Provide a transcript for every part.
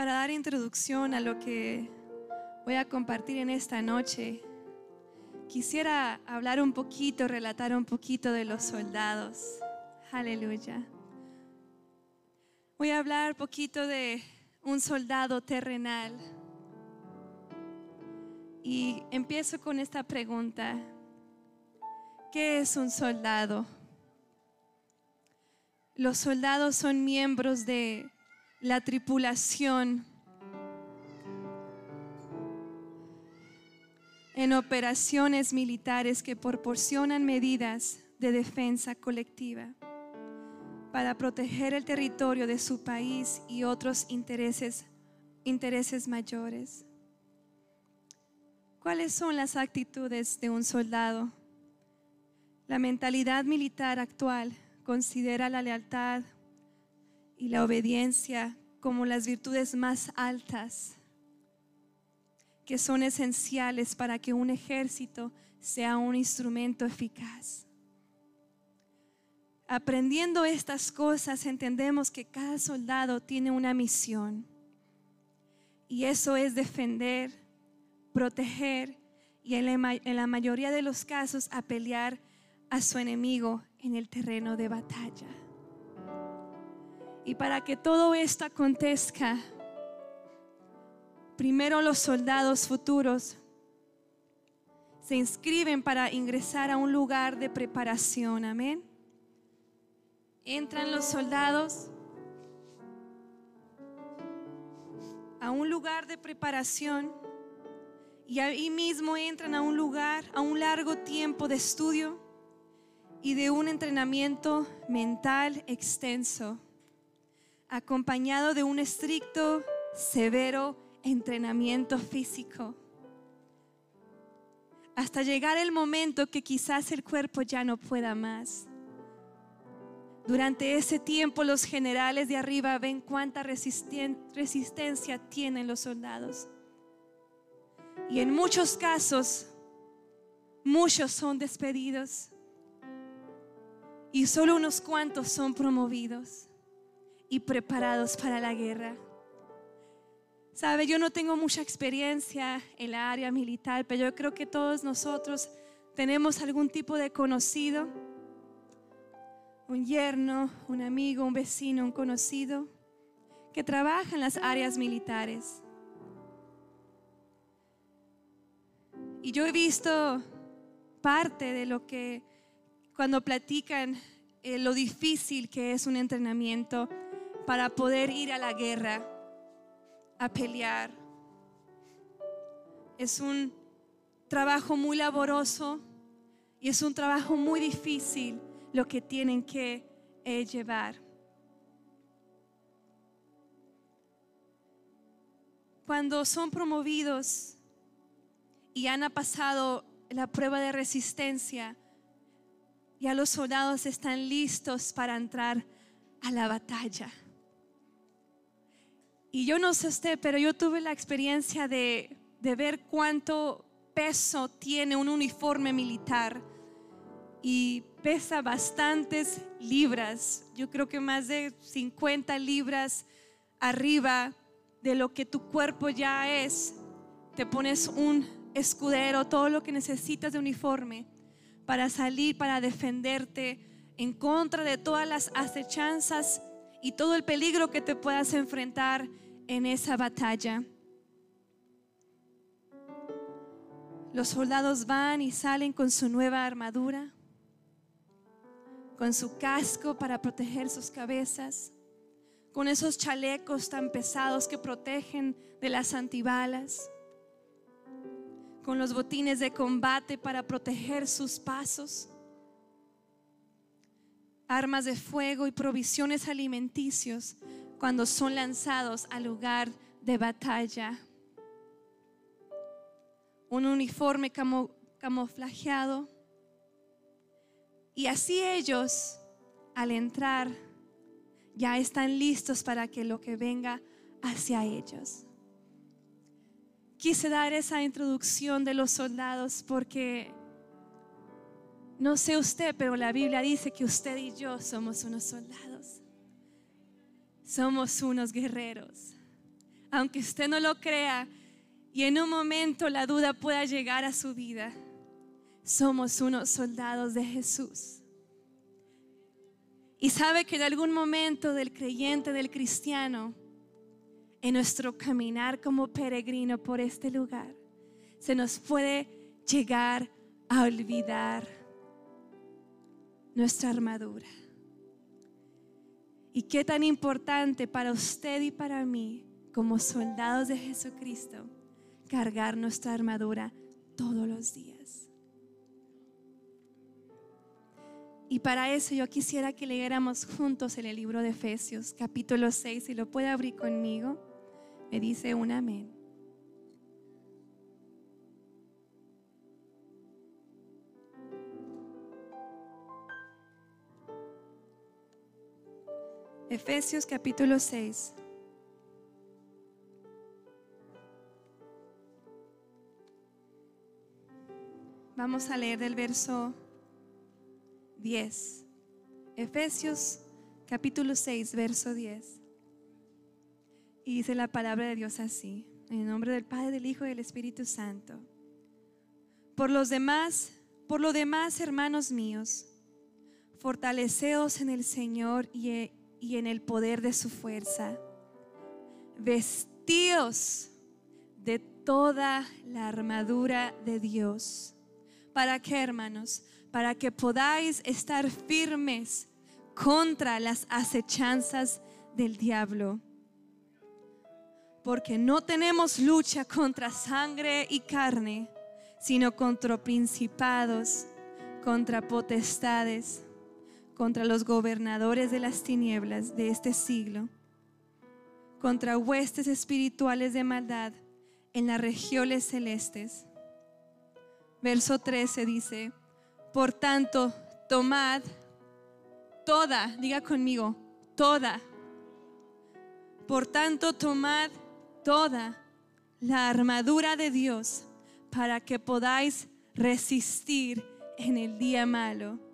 Para dar introducción a lo que voy a compartir en esta noche, quisiera hablar un poquito, relatar un poquito de los soldados. Aleluya. Voy a hablar un poquito de un soldado terrenal. Y empiezo con esta pregunta. ¿Qué es un soldado? Los soldados son miembros de la tripulación en operaciones militares que proporcionan medidas de defensa colectiva para proteger el territorio de su país y otros intereses, intereses mayores. ¿Cuáles son las actitudes de un soldado? La mentalidad militar actual considera la lealtad y la obediencia como las virtudes más altas que son esenciales para que un ejército sea un instrumento eficaz. Aprendiendo estas cosas entendemos que cada soldado tiene una misión y eso es defender, proteger y en la, mayoría de los casos a pelear a su enemigo en el terreno de batalla. Y para que todo esto acontezca, primero los soldados futuros se inscriben para ingresar a un lugar de preparación. Amén. Entran los soldados a un lugar de preparación y ahí mismo entran a un lugar, a un largo tiempo de estudio y de un entrenamiento mental extenso, acompañado de un estricto, severo entrenamiento físico, hasta llegar el momento que quizás el cuerpo ya no pueda más. Durante ese tiempo los generales de arriba ven cuánta resistencia tienen los soldados. Y en muchos casos, muchos son despedidos y solo unos cuantos son promovidos y preparados para la guerra. Sabe, yo no tengo mucha experiencia en la área militar, pero yo creo que todos nosotros tenemos algún tipo de conocido, un yerno, un amigo, un vecino, un conocido, que trabaja en las áreas militares. Y yo he visto parte de lo que cuando platican eh, lo difícil que es un entrenamiento para poder ir a la guerra, a pelear. Es un trabajo muy laboroso y es un trabajo muy difícil lo que tienen que eh, llevar. Cuando son promovidos y han pasado la prueba de resistencia, ya los soldados están listos para entrar a la batalla. Y yo no sé usted, pero yo tuve la experiencia de, de ver cuánto peso tiene un uniforme militar y pesa bastantes libras, yo creo que más de 50 libras arriba de lo que tu cuerpo ya es. Te pones un escudero, todo lo que necesitas de uniforme para salir, para defenderte en contra de todas las acechanzas y todo el peligro que te puedas enfrentar en esa batalla. Los soldados van y salen con su nueva armadura, con su casco para proteger sus cabezas, con esos chalecos tan pesados que protegen de las antibalas con los botines de combate para proteger sus pasos, armas de fuego y provisiones alimenticios cuando son lanzados al lugar de batalla. Un uniforme camuflajeado. Y así ellos, al entrar, ya están listos para que lo que venga hacia ellos quise dar esa introducción de los soldados porque no sé usted, pero la Biblia dice que usted y yo somos unos soldados. Somos unos guerreros. aunque usted no lo crea y en un momento la duda pueda llegar a su vida, somos unos soldados de Jesús. Y sabe que en algún momento del creyente, del cristiano, en nuestro caminar como peregrino por este lugar, se nos puede llegar a olvidar nuestra armadura. Y qué tan importante para usted y para mí, como soldados de Jesucristo, cargar nuestra armadura todos los días. Y para eso yo quisiera que leyéramos juntos en el libro de Efesios, capítulo 6, si lo puede abrir conmigo, me dice un amén. Efesios capítulo 6. Vamos a leer del verso 10. Efesios capítulo 6, verso 10. Y dice la palabra de Dios así, en el nombre del Padre, del Hijo y del Espíritu Santo. Por los demás, por lo demás, hermanos míos, fortaleceos en el Señor y y en el poder de su fuerza. Vestíos de toda la armadura de Dios. ¿Para qué, hermanos? Para que podáis estar firmes contra las acechanzas del diablo. Porque no tenemos lucha contra sangre y carne, sino contra principados, contra potestades contra los gobernadores de las tinieblas de este siglo, contra huestes espirituales de maldad en las regiones celestes. Verso 13 dice, por tanto, tomad toda, diga conmigo, toda. Por tanto, tomad toda la armadura de Dios para que podáis resistir en el día malo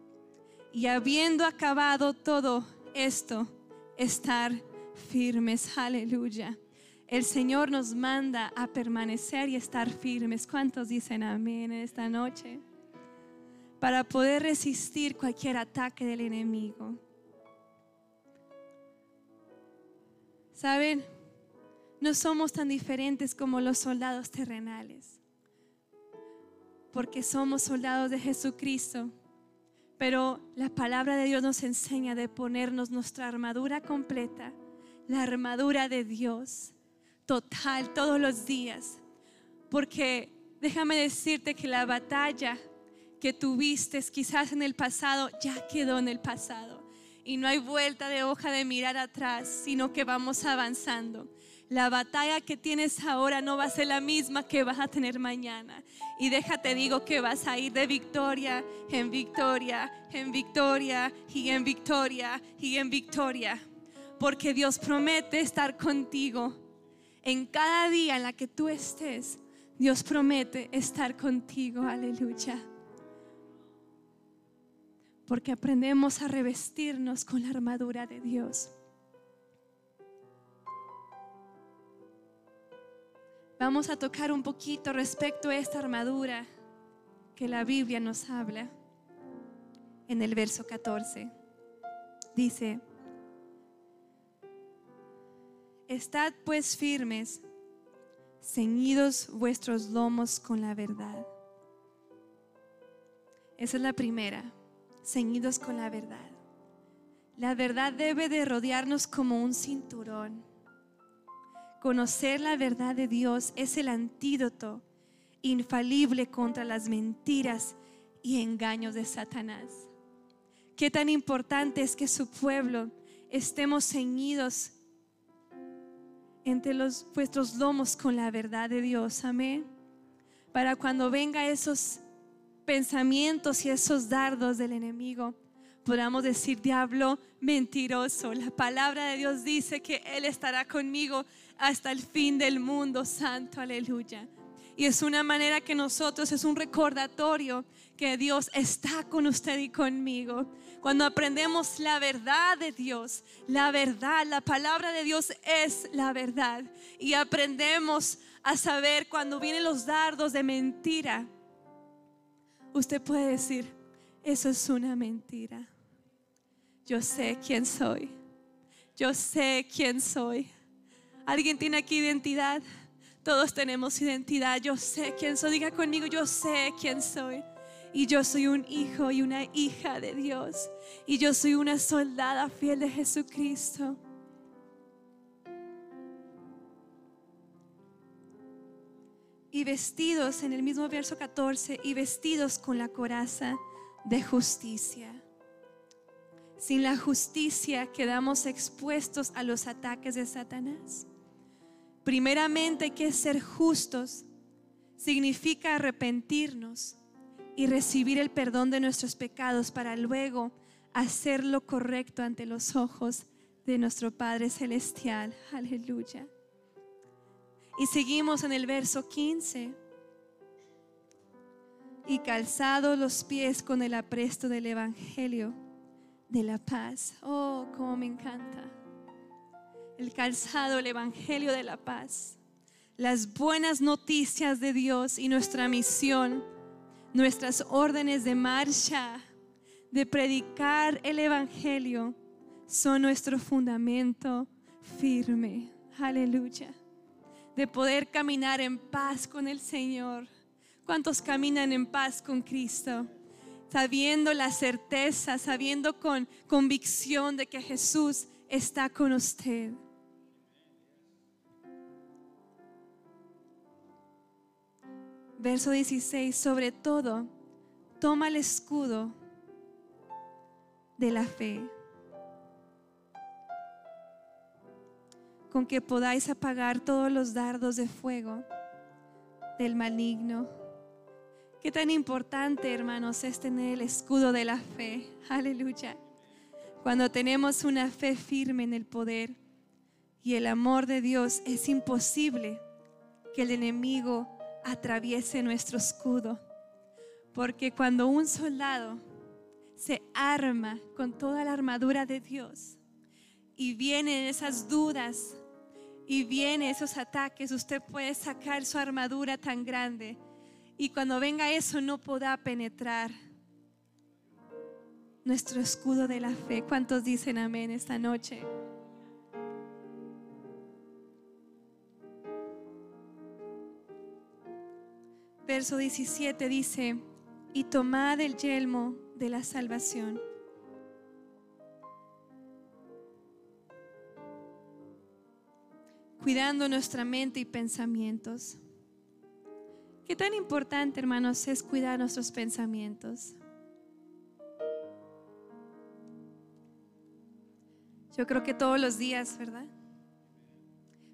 y habiendo acabado todo esto, estar firmes. Aleluya. El Señor nos manda a permanecer y estar firmes. ¿Cuántos dicen amén en esta noche? Para poder resistir cualquier ataque del enemigo. ¿Saben? No somos tan diferentes como los soldados terrenales. Porque somos soldados de Jesucristo pero la palabra de Dios nos enseña de ponernos nuestra armadura completa, la armadura de Dios, total, todos los días. Porque déjame decirte que la batalla que tuviste quizás en el pasado ya quedó en el pasado. Y no hay vuelta de hoja de mirar atrás, sino que vamos avanzando. La batalla que tienes ahora no va a ser la misma que vas a tener mañana. Y déjate digo que vas a ir de victoria en victoria, en victoria y en victoria y en victoria. Porque Dios promete estar contigo en cada día en la que tú estés. Dios promete estar contigo. Aleluya. Porque aprendemos a revestirnos con la armadura de Dios. Vamos a tocar un poquito respecto a esta armadura que la Biblia nos habla en el verso 14. Dice, Estad pues firmes, ceñidos vuestros lomos con la verdad. Esa es la primera, ceñidos con la verdad. La verdad debe de rodearnos como un cinturón. Conocer la verdad de Dios es el antídoto infalible contra las mentiras y engaños de Satanás. Qué tan importante es que su pueblo estemos ceñidos entre los vuestros lomos con la verdad de Dios. Amén. Para cuando venga esos pensamientos y esos dardos del enemigo, podamos decir, diablo mentiroso. La palabra de Dios dice que Él estará conmigo hasta el fin del mundo santo, aleluya. Y es una manera que nosotros, es un recordatorio que Dios está con usted y conmigo. Cuando aprendemos la verdad de Dios, la verdad, la palabra de Dios es la verdad. Y aprendemos a saber cuando vienen los dardos de mentira. Usted puede decir, eso es una mentira. Yo sé quién soy. Yo sé quién soy. ¿Alguien tiene aquí identidad? Todos tenemos identidad. Yo sé quién soy. Diga conmigo, yo sé quién soy. Y yo soy un hijo y una hija de Dios. Y yo soy una soldada fiel de Jesucristo. Y vestidos, en el mismo verso 14, y vestidos con la coraza de justicia. Sin la justicia quedamos expuestos a los ataques de Satanás. Primeramente que ser justos. Significa arrepentirnos y recibir el perdón de nuestros pecados para luego hacer lo correcto ante los ojos de nuestro Padre Celestial. Aleluya. Y seguimos en el verso 15. Y calzados los pies con el apresto del Evangelio de la paz. Oh, cómo me encanta el calzado, el Evangelio de la paz, las buenas noticias de Dios y nuestra misión, nuestras órdenes de marcha, de predicar el Evangelio, son nuestro fundamento firme. Aleluya. De poder caminar en paz con el Señor. ¿Cuántos caminan en paz con Cristo? Sabiendo la certeza, sabiendo con convicción de que Jesús está con usted. Verso 16, sobre todo, toma el escudo de la fe, con que podáis apagar todos los dardos de fuego del maligno. Qué tan importante, hermanos, es tener el escudo de la fe. Aleluya. Cuando tenemos una fe firme en el poder y el amor de Dios, es imposible que el enemigo atraviese nuestro escudo. Porque cuando un soldado se arma con toda la armadura de Dios y vienen esas dudas y vienen esos ataques, usted puede sacar su armadura tan grande y cuando venga eso no podrá penetrar nuestro escudo de la fe. ¿Cuántos dicen amén esta noche? verso 17 dice, y tomad el yelmo de la salvación. Cuidando nuestra mente y pensamientos. Qué tan importante, hermanos, es cuidar nuestros pensamientos. Yo creo que todos los días, ¿verdad?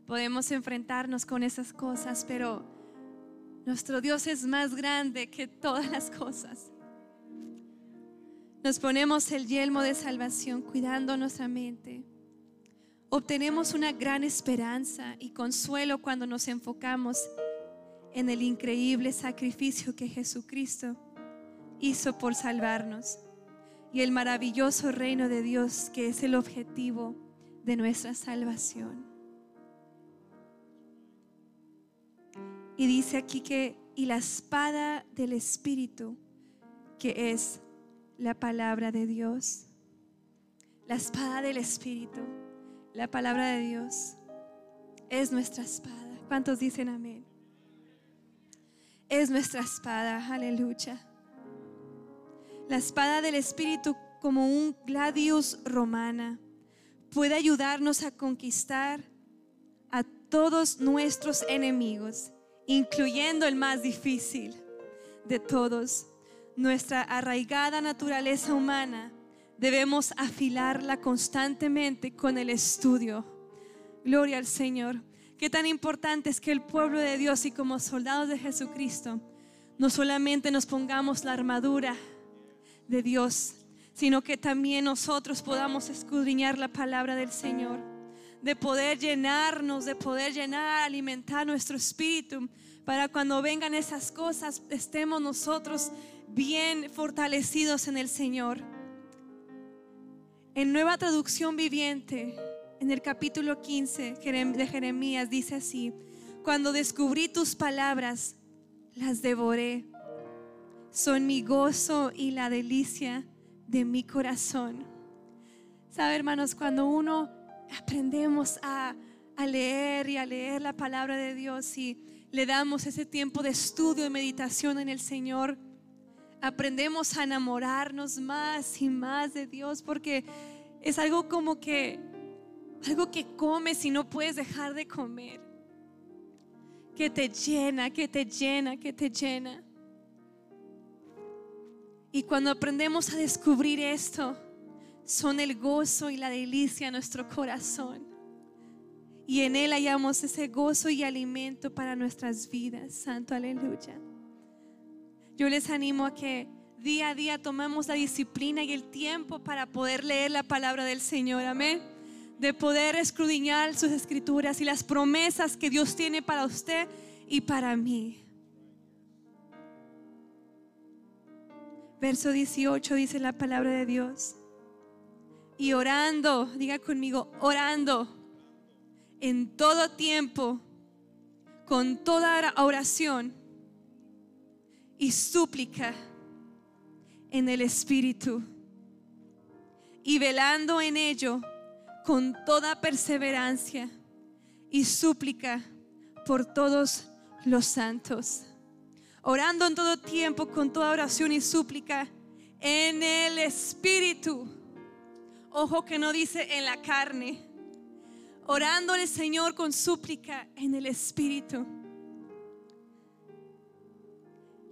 Podemos enfrentarnos con esas cosas, pero nuestro Dios es más grande que todas las cosas. Nos ponemos el yelmo de salvación cuidando nuestra mente. Obtenemos una gran esperanza y consuelo cuando nos enfocamos en el increíble sacrificio que Jesucristo hizo por salvarnos y el maravilloso reino de Dios que es el objetivo de nuestra salvación. Y dice aquí que, y la espada del Espíritu, que es la palabra de Dios. La espada del Espíritu, la palabra de Dios, es nuestra espada. ¿Cuántos dicen amén? Es nuestra espada, aleluya. La espada del Espíritu como un gladius romana puede ayudarnos a conquistar a todos nuestros enemigos incluyendo el más difícil de todos, nuestra arraigada naturaleza humana, debemos afilarla constantemente con el estudio. Gloria al Señor. Qué tan importante es que el pueblo de Dios y como soldados de Jesucristo no solamente nos pongamos la armadura de Dios, sino que también nosotros podamos escudriñar la palabra del Señor de poder llenarnos, de poder llenar, alimentar nuestro espíritu, para cuando vengan esas cosas estemos nosotros bien fortalecidos en el Señor. En nueva traducción viviente, en el capítulo 15 de Jeremías, dice así, cuando descubrí tus palabras, las devoré. Son mi gozo y la delicia de mi corazón. Sabe, hermanos, cuando uno aprendemos a, a leer y a leer la palabra de Dios y le damos ese tiempo de estudio y meditación en el Señor, aprendemos a enamorarnos más y más de Dios porque es algo como que algo que comes y no puedes dejar de comer. Que te llena, que te llena, que te llena. Y cuando aprendemos a descubrir esto, son el gozo y la delicia de nuestro corazón. Y en Él hallamos ese gozo y alimento para nuestras vidas. Santo aleluya. Yo les animo a que día a día tomemos la disciplina y el tiempo para poder leer la palabra del Señor. Amén. De poder escudriñar sus escrituras y las promesas que Dios tiene para usted y para mí. Verso 18 dice la palabra de Dios. Y orando, diga conmigo, orando en todo tiempo, con toda oración y súplica en el Espíritu. Y velando en ello con toda perseverancia y súplica por todos los santos orando en todo tiempo con toda oración y súplica en el Espíritu. Ojo que no dice en la carne. Orando al Señor con súplica en el Espíritu.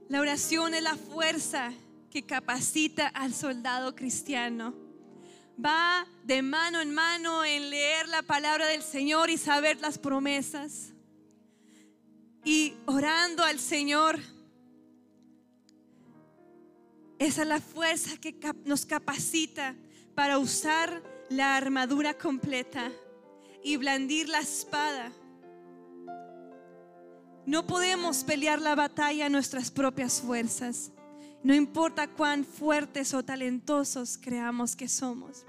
La oración es la fuerza que capacita al soldado cristiano. Va de mano en mano en leer la palabra del Señor y saber las promesas. Y orando al Señor esa es la fuerza que nos capacita para usar la armadura completa y blandir la espada. No podemos pelear la batalla a nuestras propias fuerzas, no importa cuán fuertes o talentosos creamos que somos.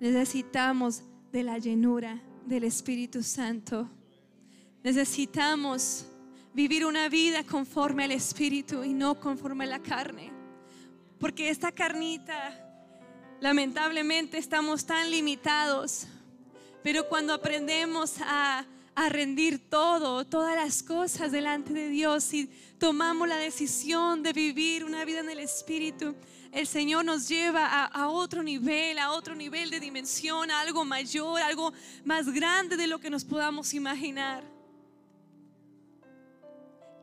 Necesitamos de la llenura del Espíritu Santo. Necesitamos vivir una vida conforme al Espíritu y no conforme a la carne. Porque esta carnita, lamentablemente, estamos tan limitados. Pero cuando aprendemos a, rendir todo, todas las cosas delante de Dios y tomamos la decisión de vivir una vida en el Espíritu, el Señor nos lleva a, a, otro nivel, a otro nivel de dimensión, a algo mayor, algo más grande de lo que nos podamos imaginar.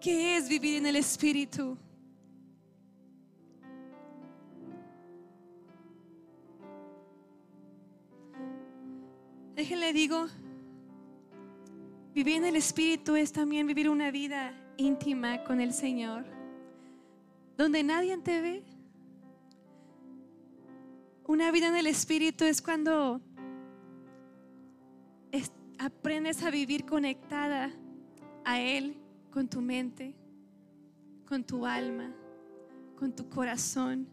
¿Qué es vivir en el Espíritu? Déjenle digo, vivir en el Espíritu es también vivir una vida íntima con el Señor, donde nadie te ve. Una vida en el Espíritu es cuando aprendes a vivir conectada a Él con tu mente, con tu alma, con tu corazón,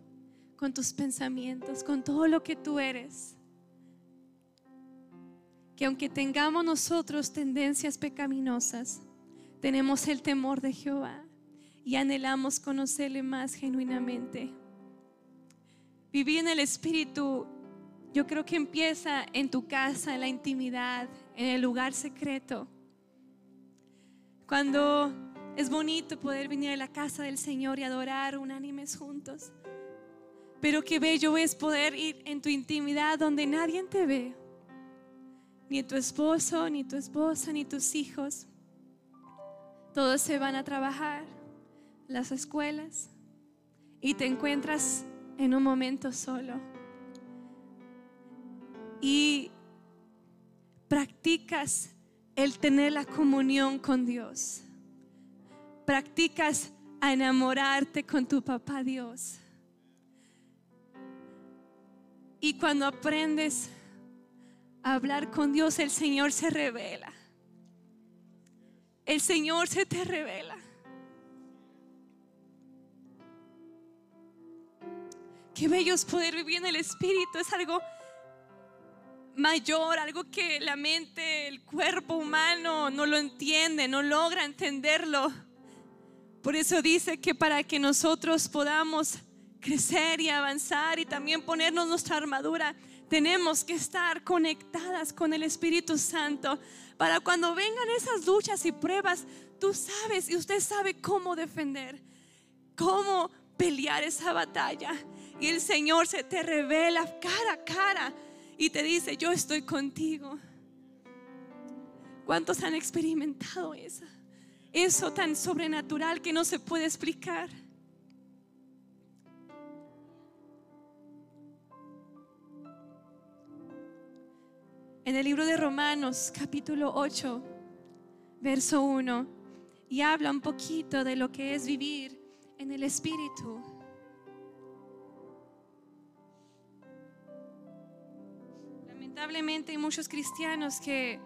con tus pensamientos, con todo lo que tú eres. Que aunque tengamos nosotros tendencias pecaminosas, tenemos el temor de Jehová y anhelamos conocerle más genuinamente. Vivir en el Espíritu, yo creo que empieza en tu casa, en la intimidad, en el lugar secreto cuando es bonito poder venir a la casa del Señor y adorar unánimes juntos. Pero qué bello es poder ir en tu intimidad donde nadie te ve. Ni tu esposo, ni tu esposa, ni tus hijos. Todos se van a trabajar, las escuelas, y te encuentras en un momento solo. Y practicas el tener la comunión con Dios. Practicas a enamorarte con tu papá Dios. Y cuando aprendes hablar con Dios, el Señor se revela. El Señor se te revela. Qué bello es poder vivir en el Espíritu. Es algo mayor, algo que la mente, el cuerpo humano no lo entiende, no logra entenderlo. Por eso dice que para que nosotros podamos crecer y avanzar y también ponernos nuestra armadura, tenemos que estar conectadas con el Espíritu Santo para cuando vengan esas luchas y pruebas, tú sabes y usted sabe cómo defender, cómo pelear esa batalla. Y el Señor se te revela cara a cara y te dice, yo estoy contigo. ¿Cuántos han experimentado eso? Eso tan sobrenatural que no se puede explicar. En el libro de Romanos, capítulo 8, verso 1, y habla un poquito de lo que es vivir en el Espíritu. Lamentablemente hay muchos cristianos que,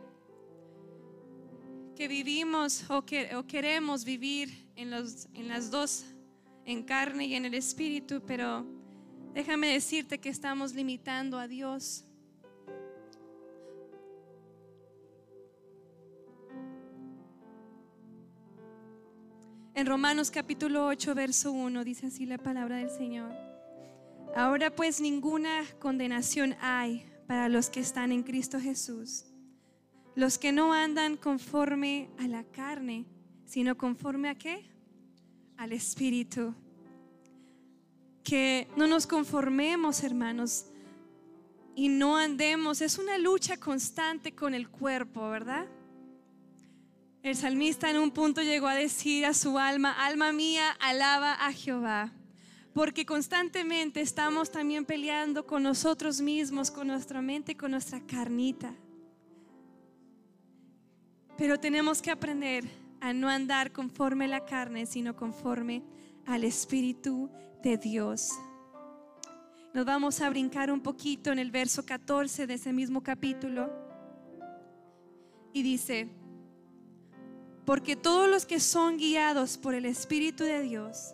que vivimos o, que, o queremos vivir en, los, en las dos, en carne y en el Espíritu, pero déjame decirte que estamos limitando a Dios. En Romanos capítulo 8, verso 1 dice así la palabra del Señor. Ahora pues ninguna condenación hay para los que están en Cristo Jesús, los que no andan conforme a la carne, sino conforme a qué? Al Espíritu. Que no nos conformemos, hermanos, y no andemos. Es una lucha constante con el cuerpo, ¿verdad? El salmista en un punto llegó a decir a su alma, alma mía, alaba a Jehová porque constantemente estamos también peleando con nosotros mismos, con nuestra mente, con nuestra carnita. Pero tenemos que aprender a no andar conforme a la carne, sino conforme al Espíritu de Dios. Nos vamos a brincar un poquito en el verso 14 de ese mismo capítulo. Y dice, porque todos los que son guiados por el Espíritu de Dios,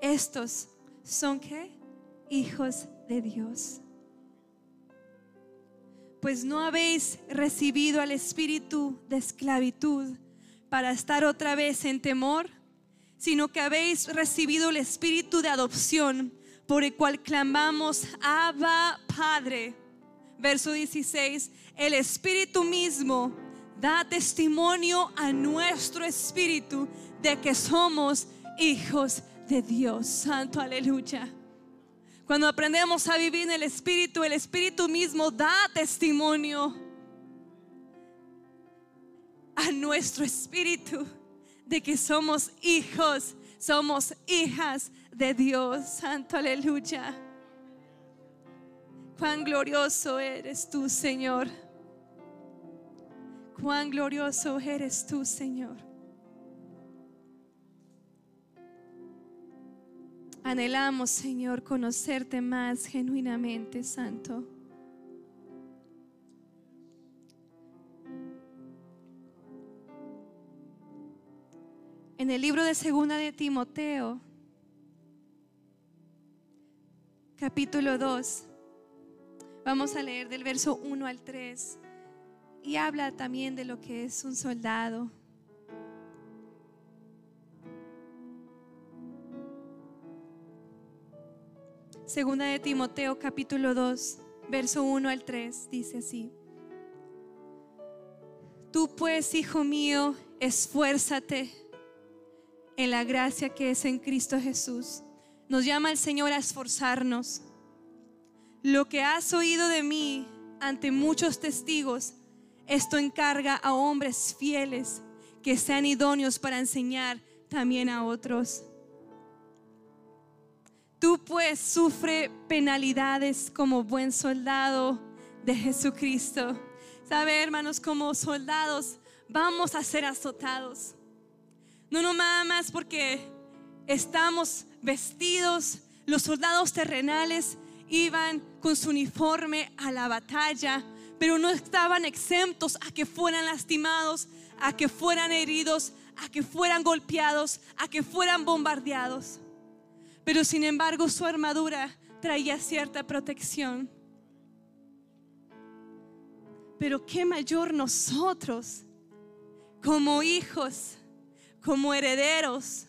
estos son qué? Hijos de Dios. Pues no habéis recibido al espíritu de esclavitud para estar otra vez en temor, sino que habéis recibido el espíritu de adopción por el cual clamamos, Abba Padre. Verso 16, el espíritu mismo da testimonio a nuestro espíritu de que somos hijos de Dios. Santo, aleluya. Cuando aprendemos a vivir en el Espíritu, el Espíritu mismo da testimonio a nuestro Espíritu de que somos hijos, somos hijas de Dios. Santo, aleluya. Cuán glorioso eres tú, Señor. Cuán glorioso eres tú, Señor. Anhelamos, Señor, conocerte más genuinamente, Santo. En el libro de Segunda de Timoteo, capítulo 2, vamos a leer del verso 1 al 3 y habla también de lo que es un soldado. Segunda de Timoteo capítulo 2, verso 1 al 3, dice así. Tú pues, hijo mío, esfuérzate en la gracia que es en Cristo Jesús. Nos llama el Señor a esforzarnos. Lo que has oído de mí ante muchos testigos, esto encarga a hombres fieles que sean idóneos para enseñar también a otros. Tú pues sufre penalidades como buen soldado de Jesucristo. Sabe, hermanos, como soldados vamos a ser azotados. No, no nada más porque estamos vestidos. Los soldados terrenales iban con su uniforme a la batalla pero no estaban exentos a que fueran lastimados, a que fueran heridos, a que fueran golpeados, a que fueran bombardeados. Pero sin embargo su armadura traía cierta protección. Pero qué mayor nosotros, como hijos, como herederos,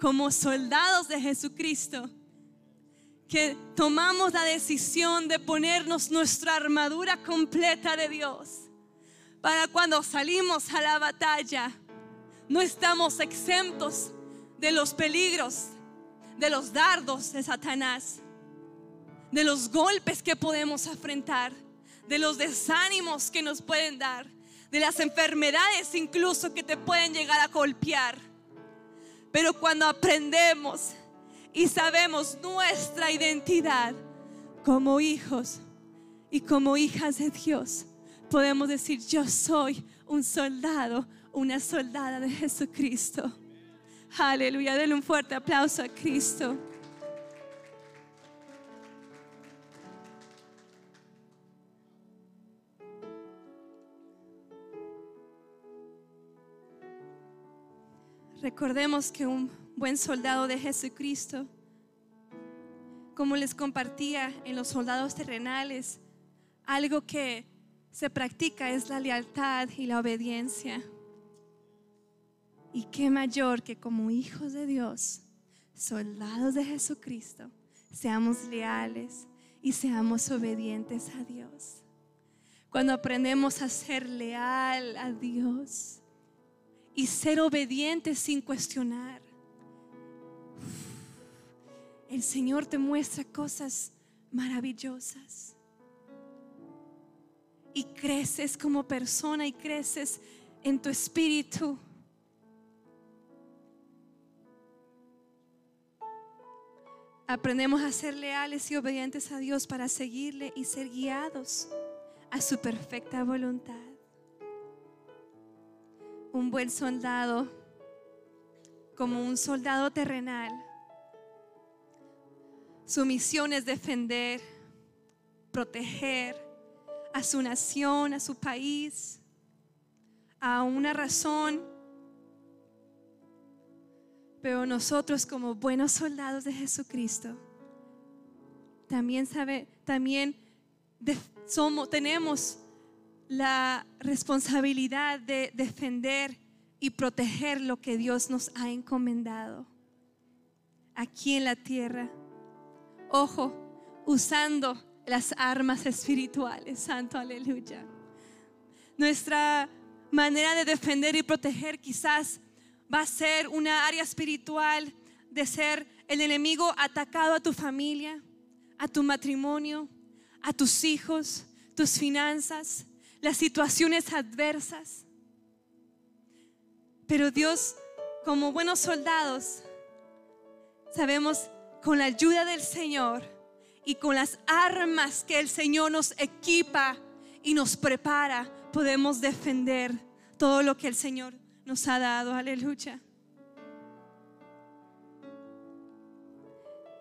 como soldados de Jesucristo, que tomamos la decisión de ponernos nuestra armadura completa de Dios para cuando salimos a la batalla no estamos exentos de los peligros, de los dardos de Satanás, de los golpes que podemos afrontar, de los desánimos que nos pueden dar, de las enfermedades incluso que te pueden llegar a golpear. Pero cuando aprendemos y sabemos nuestra identidad como hijos y como hijas de Dios, podemos decir, yo soy un soldado, una soldada de Jesucristo. Aleluya, denle un fuerte aplauso a Cristo. Recordemos que un buen soldado de Jesucristo, como les compartía en los soldados terrenales, algo que se practica es la lealtad y la obediencia. Y qué mayor que como hijos de Dios, soldados de Jesucristo, seamos leales y seamos obedientes a Dios. Cuando aprendemos a ser leal a Dios y ser obedientes sin cuestionar, el Señor te muestra cosas maravillosas. Y creces como persona y creces en tu espíritu. Aprendemos a ser leales y obedientes a Dios para seguirle y ser guiados a su perfecta voluntad. Un buen soldado, como un soldado terrenal, su misión es defender, proteger a su nación, a su país, a una razón. Pero nosotros como buenos soldados de Jesucristo, también sabe, también tenemos la responsabilidad de defender y proteger lo que Dios nos ha encomendado aquí en la tierra. Ojo, usando las armas espirituales, santo aleluya. Nuestra manera de defender y proteger quizás va a ser una área espiritual de ser el enemigo atacado a tu familia, a tu matrimonio, a tus hijos, tus finanzas, las situaciones adversas. Pero Dios, como buenos soldados, sabemos con la ayuda del Señor y con las armas que el Señor nos equipa y nos prepara, podemos defender todo lo que el Señor nos ha dado. Aleluya.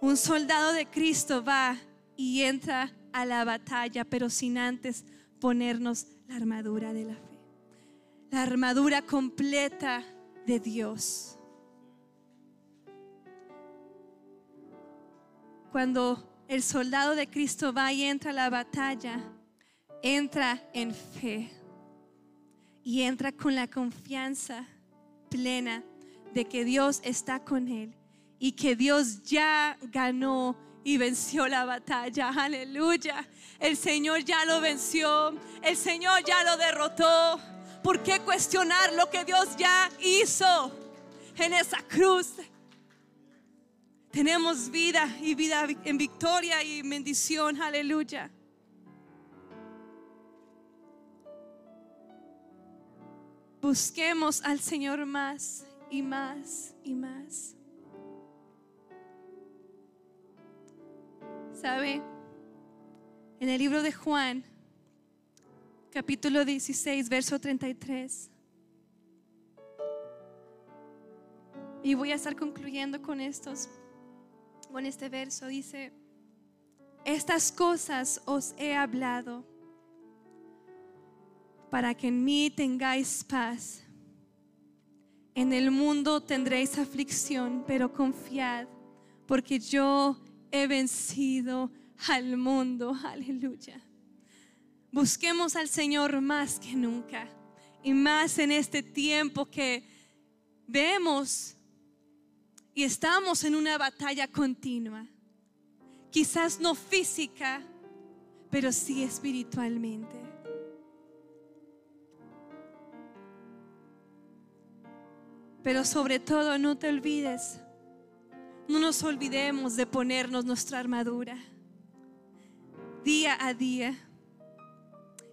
Un soldado de Cristo va y entra a la batalla, pero sin antes ponernos la armadura de la fe. La armadura completa de Dios. Cuando el soldado de Cristo va y entra a la batalla, entra en fe y entra con la confianza plena de que Dios está con él y que Dios ya ganó y venció la batalla. Aleluya. El Señor ya lo venció. El Señor ya lo derrotó. ¿Por qué cuestionar lo que Dios ya hizo en esa cruz? Tenemos vida y vida en victoria y bendición. Aleluya. Busquemos al Señor más y más y más. ¿Sabe? En el libro de Juan, capítulo 16, verso 33. Y voy a estar concluyendo con estos, con este verso. Dice, estas cosas os he hablado para que en mí tengáis paz. En el mundo tendréis aflicción, pero confiad, porque yo he vencido al mundo. Aleluya. Busquemos al Señor más que nunca y más en este tiempo que vemos y estamos en una batalla continua. Quizás no física, pero sí espiritualmente. Pero sobre todo no te olvides, no nos olvidemos de ponernos nuestra armadura día a día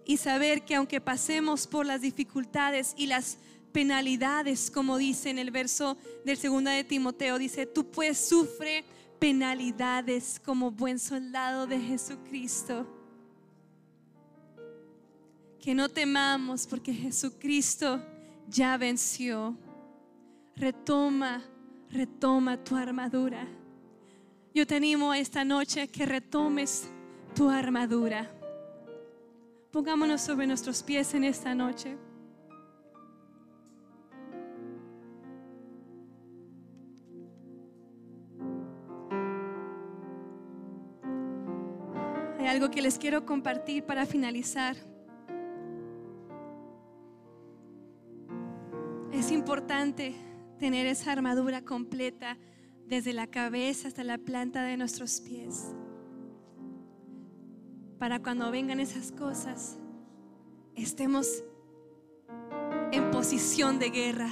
y saber que aunque pasemos por las dificultades y las penalidades, como dice en el verso del segunda de Timoteo, dice, tú pues sufre penalidades como buen soldado de Jesucristo. Que no temamos porque Jesucristo ya venció retoma, retoma tu armadura. Yo te animo esta noche que retomes tu armadura. Pongámonos sobre nuestros pies en esta noche. Hay algo que les quiero compartir para finalizar. Es importante tener esa armadura completa desde la cabeza hasta la planta de nuestros pies. Para cuando vengan esas cosas, estemos en posición de guerra.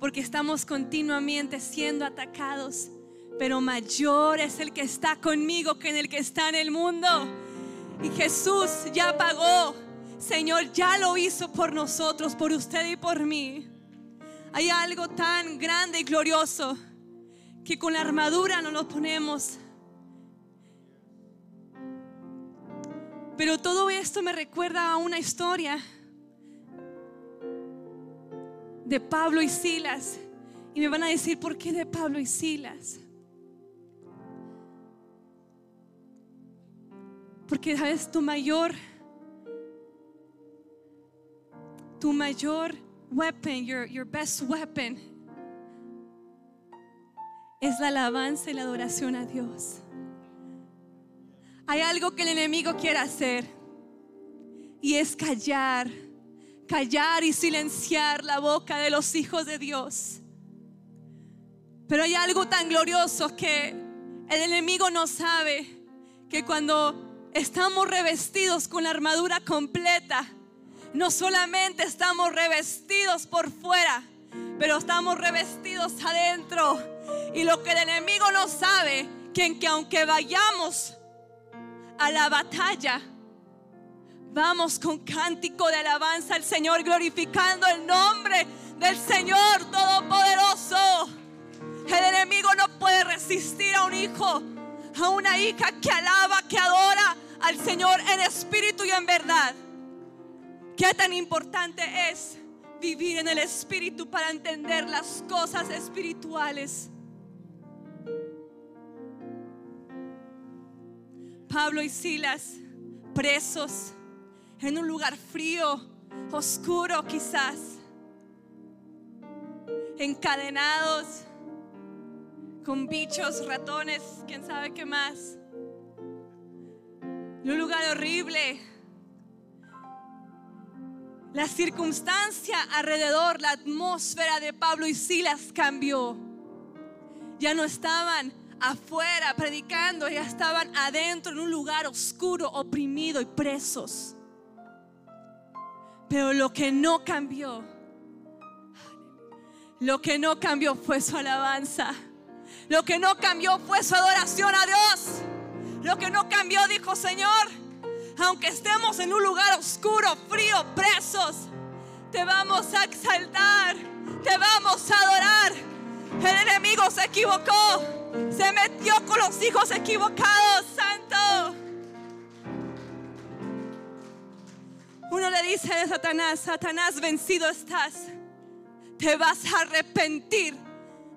Porque estamos continuamente siendo atacados. Pero mayor es el que está conmigo que en el que está en el mundo. Y Jesús ya pagó. Señor ya lo hizo por nosotros, por usted y por mí. Hay algo tan grande y glorioso que con la armadura no lo ponemos. Pero todo esto me recuerda a una historia de Pablo y Silas. Y me van a decir, ¿por qué de Pablo y Silas? Porque sabes, tu mayor, tu mayor weapon, your, your best weapon, es la alabanza y la adoración a Dios. Hay algo que el enemigo quiere hacer y es callar, callar y silenciar la boca de los hijos de Dios. Pero hay algo tan glorioso que el enemigo no sabe que cuando estamos revestidos con la armadura completa, no solamente estamos revestidos por fuera, pero estamos revestidos adentro. Y lo que el enemigo no sabe, que, que aunque vayamos a la batalla, vamos con cántico de alabanza al Señor, glorificando el nombre del Señor Todopoderoso. El enemigo no puede resistir a un hijo, a una hija que alaba, que adora al Señor en espíritu y en verdad. Qué tan importante es vivir en el Espíritu para entender las cosas espirituales. Pablo y Silas presos en un lugar frío, oscuro quizás, encadenados con bichos, ratones, quién sabe qué más. En un lugar horrible la circunstancia alrededor, la atmósfera de Pablo y Silas cambió. Ya no estaban afuera predicando, ya estaban adentro en un lugar oscuro, oprimido y presos. Pero lo que no cambió, lo que no cambió fue su alabanza. Lo que no cambió fue su adoración a Dios. Lo que no cambió, dijo Señor, aunque estemos en un lugar oscuro, frío, presos, te vamos a exaltar, te vamos a adorar. El enemigo se equivocó, se metió con los hijos equivocados, santo. Uno le dice a Satanás, Satanás vencido estás, te vas a arrepentir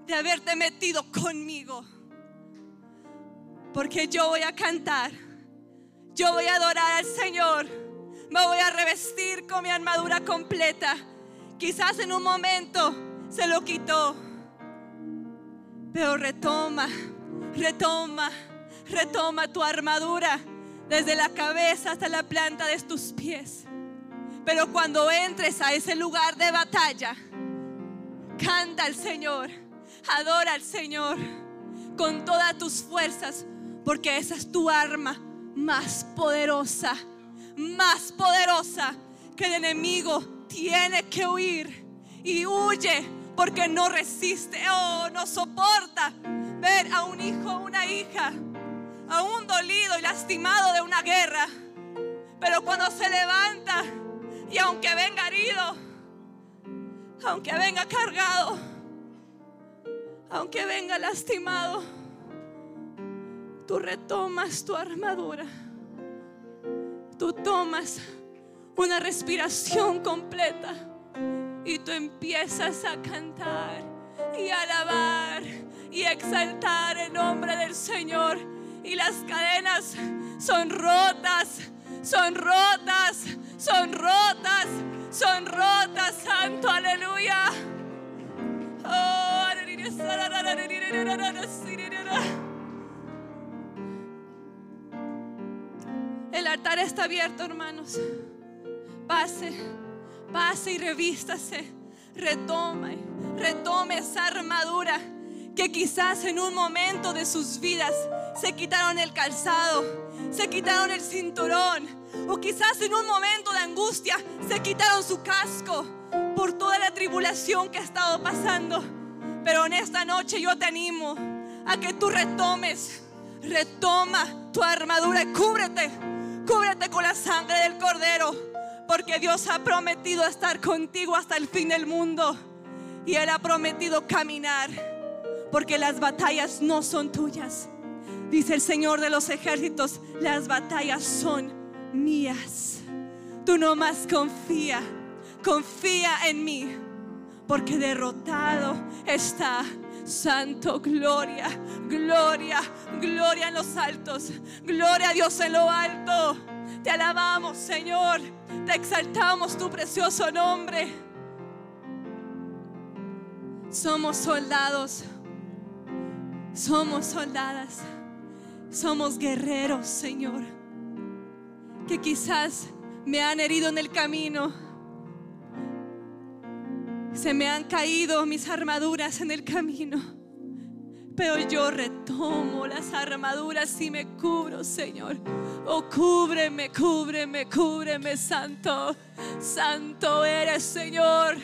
de haberte metido conmigo, porque yo voy a cantar yo voy a adorar al Señor Me voy a revestir con mi armadura completa. Quizás en un momento se lo quitó. Pero retoma, retoma, retoma tu armadura desde la cabeza hasta la planta de tus pies. Pero cuando entres a ese lugar de batalla, canta al Señor, adora al Señor con todas tus fuerzas, porque esa es tu arma más poderosa, más poderosa que el enemigo tiene que huir y huye porque no resiste o oh, no soporta ver a un hijo o una hija, a un dolido y lastimado de una guerra. Pero cuando se levanta y aunque venga herido, aunque venga cargado, aunque venga lastimado, tú retomas tu armadura. Tú tomas una respiración completa y tú empiezas a cantar y alabar y exaltar el nombre del Señor. Y las cadenas son rotas, son rotas, son rotas, son rotas, Santo, aleluya. Oh, el altar está abierto, hermanos. Pase, pase y revístase. Retome, retome esa armadura que quizás en un momento de sus vidas se quitaron el calzado, se quitaron el cinturón, o quizás en un momento de angustia se quitaron su casco por toda la tribulación que ha estado pasando. Pero en esta noche yo te animo a que tú retomes, retoma tu armadura y cúbrete Cúbrete con la sangre del cordero, porque Dios ha prometido estar contigo hasta el fin del mundo. Y Él ha prometido caminar, porque las batallas no son tuyas. Dice el Señor de los ejércitos, las batallas son mías. Tú no más confía, confía en mí, porque derrotado está Santo, gloria, gloria, gloria en los altos, gloria a Dios en lo alto. Te alabamos, Señor, te exaltamos tu precioso nombre. Somos soldados, somos soldadas, somos guerreros, Señor, que quizás me han herido en el camino se me han caído mis armaduras en el camino. Pero yo retomo las armaduras y me cubro, Señor. Oh, cúbreme, cúbreme, cúbreme, Santo. Santo eres, Señor.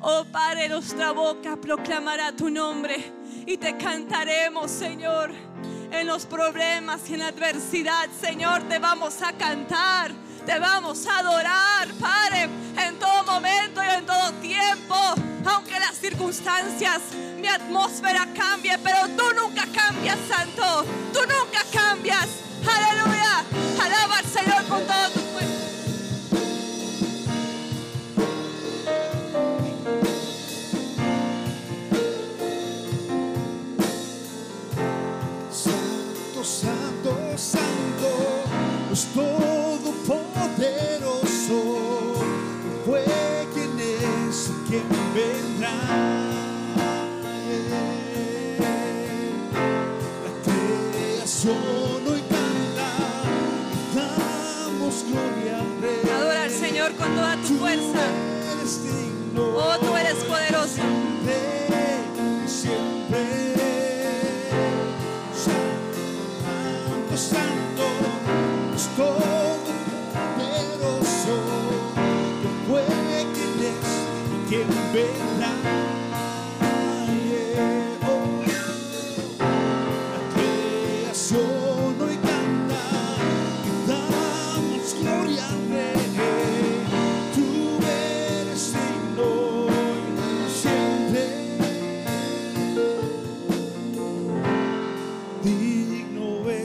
Oh, Padre, nuestra boca proclamará tu nombre y te cantaremos, Señor. En los problemas y en la adversidad, Señor, te vamos a cantar te vamos a adorar, Padre, en todo momento y en todo tiempo. Aunque las circunstancias, mi atmósfera cambie, pero tú nunca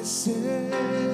esquecer.